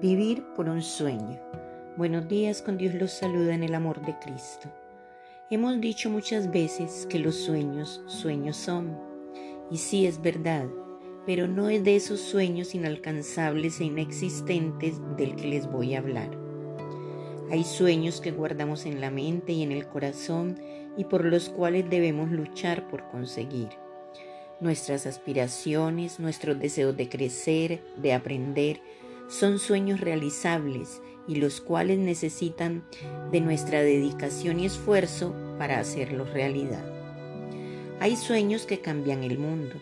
Vivir por un sueño. Buenos días, con Dios los saluda en el amor de Cristo. Hemos dicho muchas veces que los sueños, sueños son. Y sí es verdad, pero no es de esos sueños inalcanzables e inexistentes del que les voy a hablar. Hay sueños que guardamos en la mente y en el corazón y por los cuales debemos luchar por conseguir. Nuestras aspiraciones, nuestros deseos de crecer, de aprender, son sueños realizables y los cuales necesitan de nuestra dedicación y esfuerzo para hacerlos realidad. Hay sueños que cambian el mundo.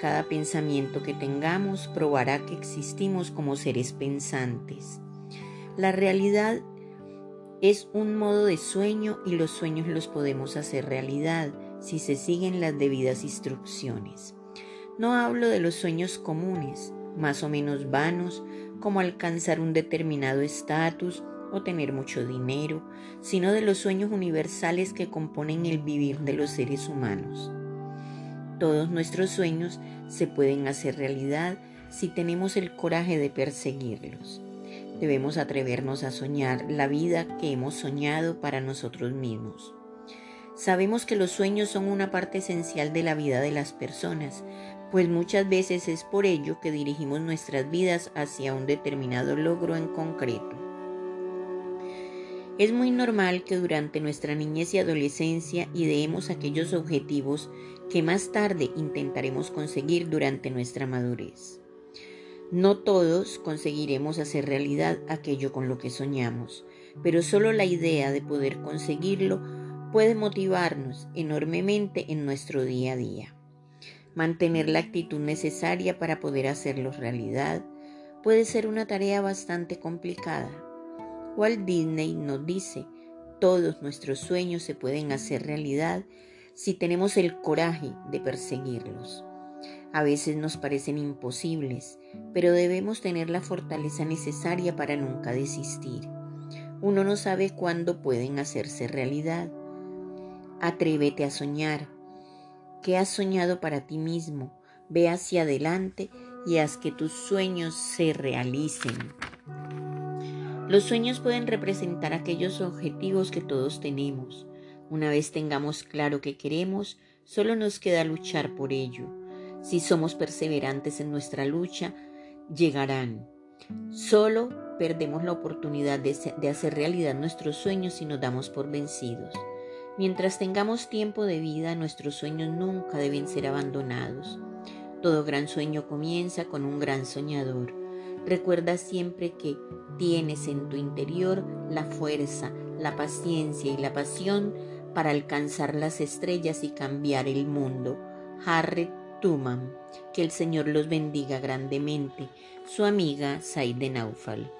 Cada pensamiento que tengamos probará que existimos como seres pensantes. La realidad es un modo de sueño y los sueños los podemos hacer realidad si se siguen las debidas instrucciones. No hablo de los sueños comunes, más o menos vanos, como alcanzar un determinado estatus o tener mucho dinero, sino de los sueños universales que componen el vivir de los seres humanos. Todos nuestros sueños se pueden hacer realidad si tenemos el coraje de perseguirlos. Debemos atrevernos a soñar la vida que hemos soñado para nosotros mismos. Sabemos que los sueños son una parte esencial de la vida de las personas, pues muchas veces es por ello que dirigimos nuestras vidas hacia un determinado logro en concreto. Es muy normal que durante nuestra niñez y adolescencia ideemos aquellos objetivos que más tarde intentaremos conseguir durante nuestra madurez. No todos conseguiremos hacer realidad aquello con lo que soñamos, pero solo la idea de poder conseguirlo puede motivarnos enormemente en nuestro día a día. Mantener la actitud necesaria para poder hacerlos realidad puede ser una tarea bastante complicada. Walt Disney nos dice, todos nuestros sueños se pueden hacer realidad si tenemos el coraje de perseguirlos. A veces nos parecen imposibles, pero debemos tener la fortaleza necesaria para nunca desistir. Uno no sabe cuándo pueden hacerse realidad. Atrévete a soñar, ¿Qué has soñado para ti mismo? Ve hacia adelante y haz que tus sueños se realicen. Los sueños pueden representar aquellos objetivos que todos tenemos. Una vez tengamos claro que queremos, solo nos queda luchar por ello. Si somos perseverantes en nuestra lucha, llegarán. Solo perdemos la oportunidad de hacer realidad nuestros sueños si nos damos por vencidos. Mientras tengamos tiempo de vida, nuestros sueños nunca deben ser abandonados. Todo gran sueño comienza con un gran soñador. Recuerda siempre que tienes en tu interior la fuerza, la paciencia y la pasión para alcanzar las estrellas y cambiar el mundo. Harry Tuman. Que el Señor los bendiga grandemente. Su amiga Saide Naufal.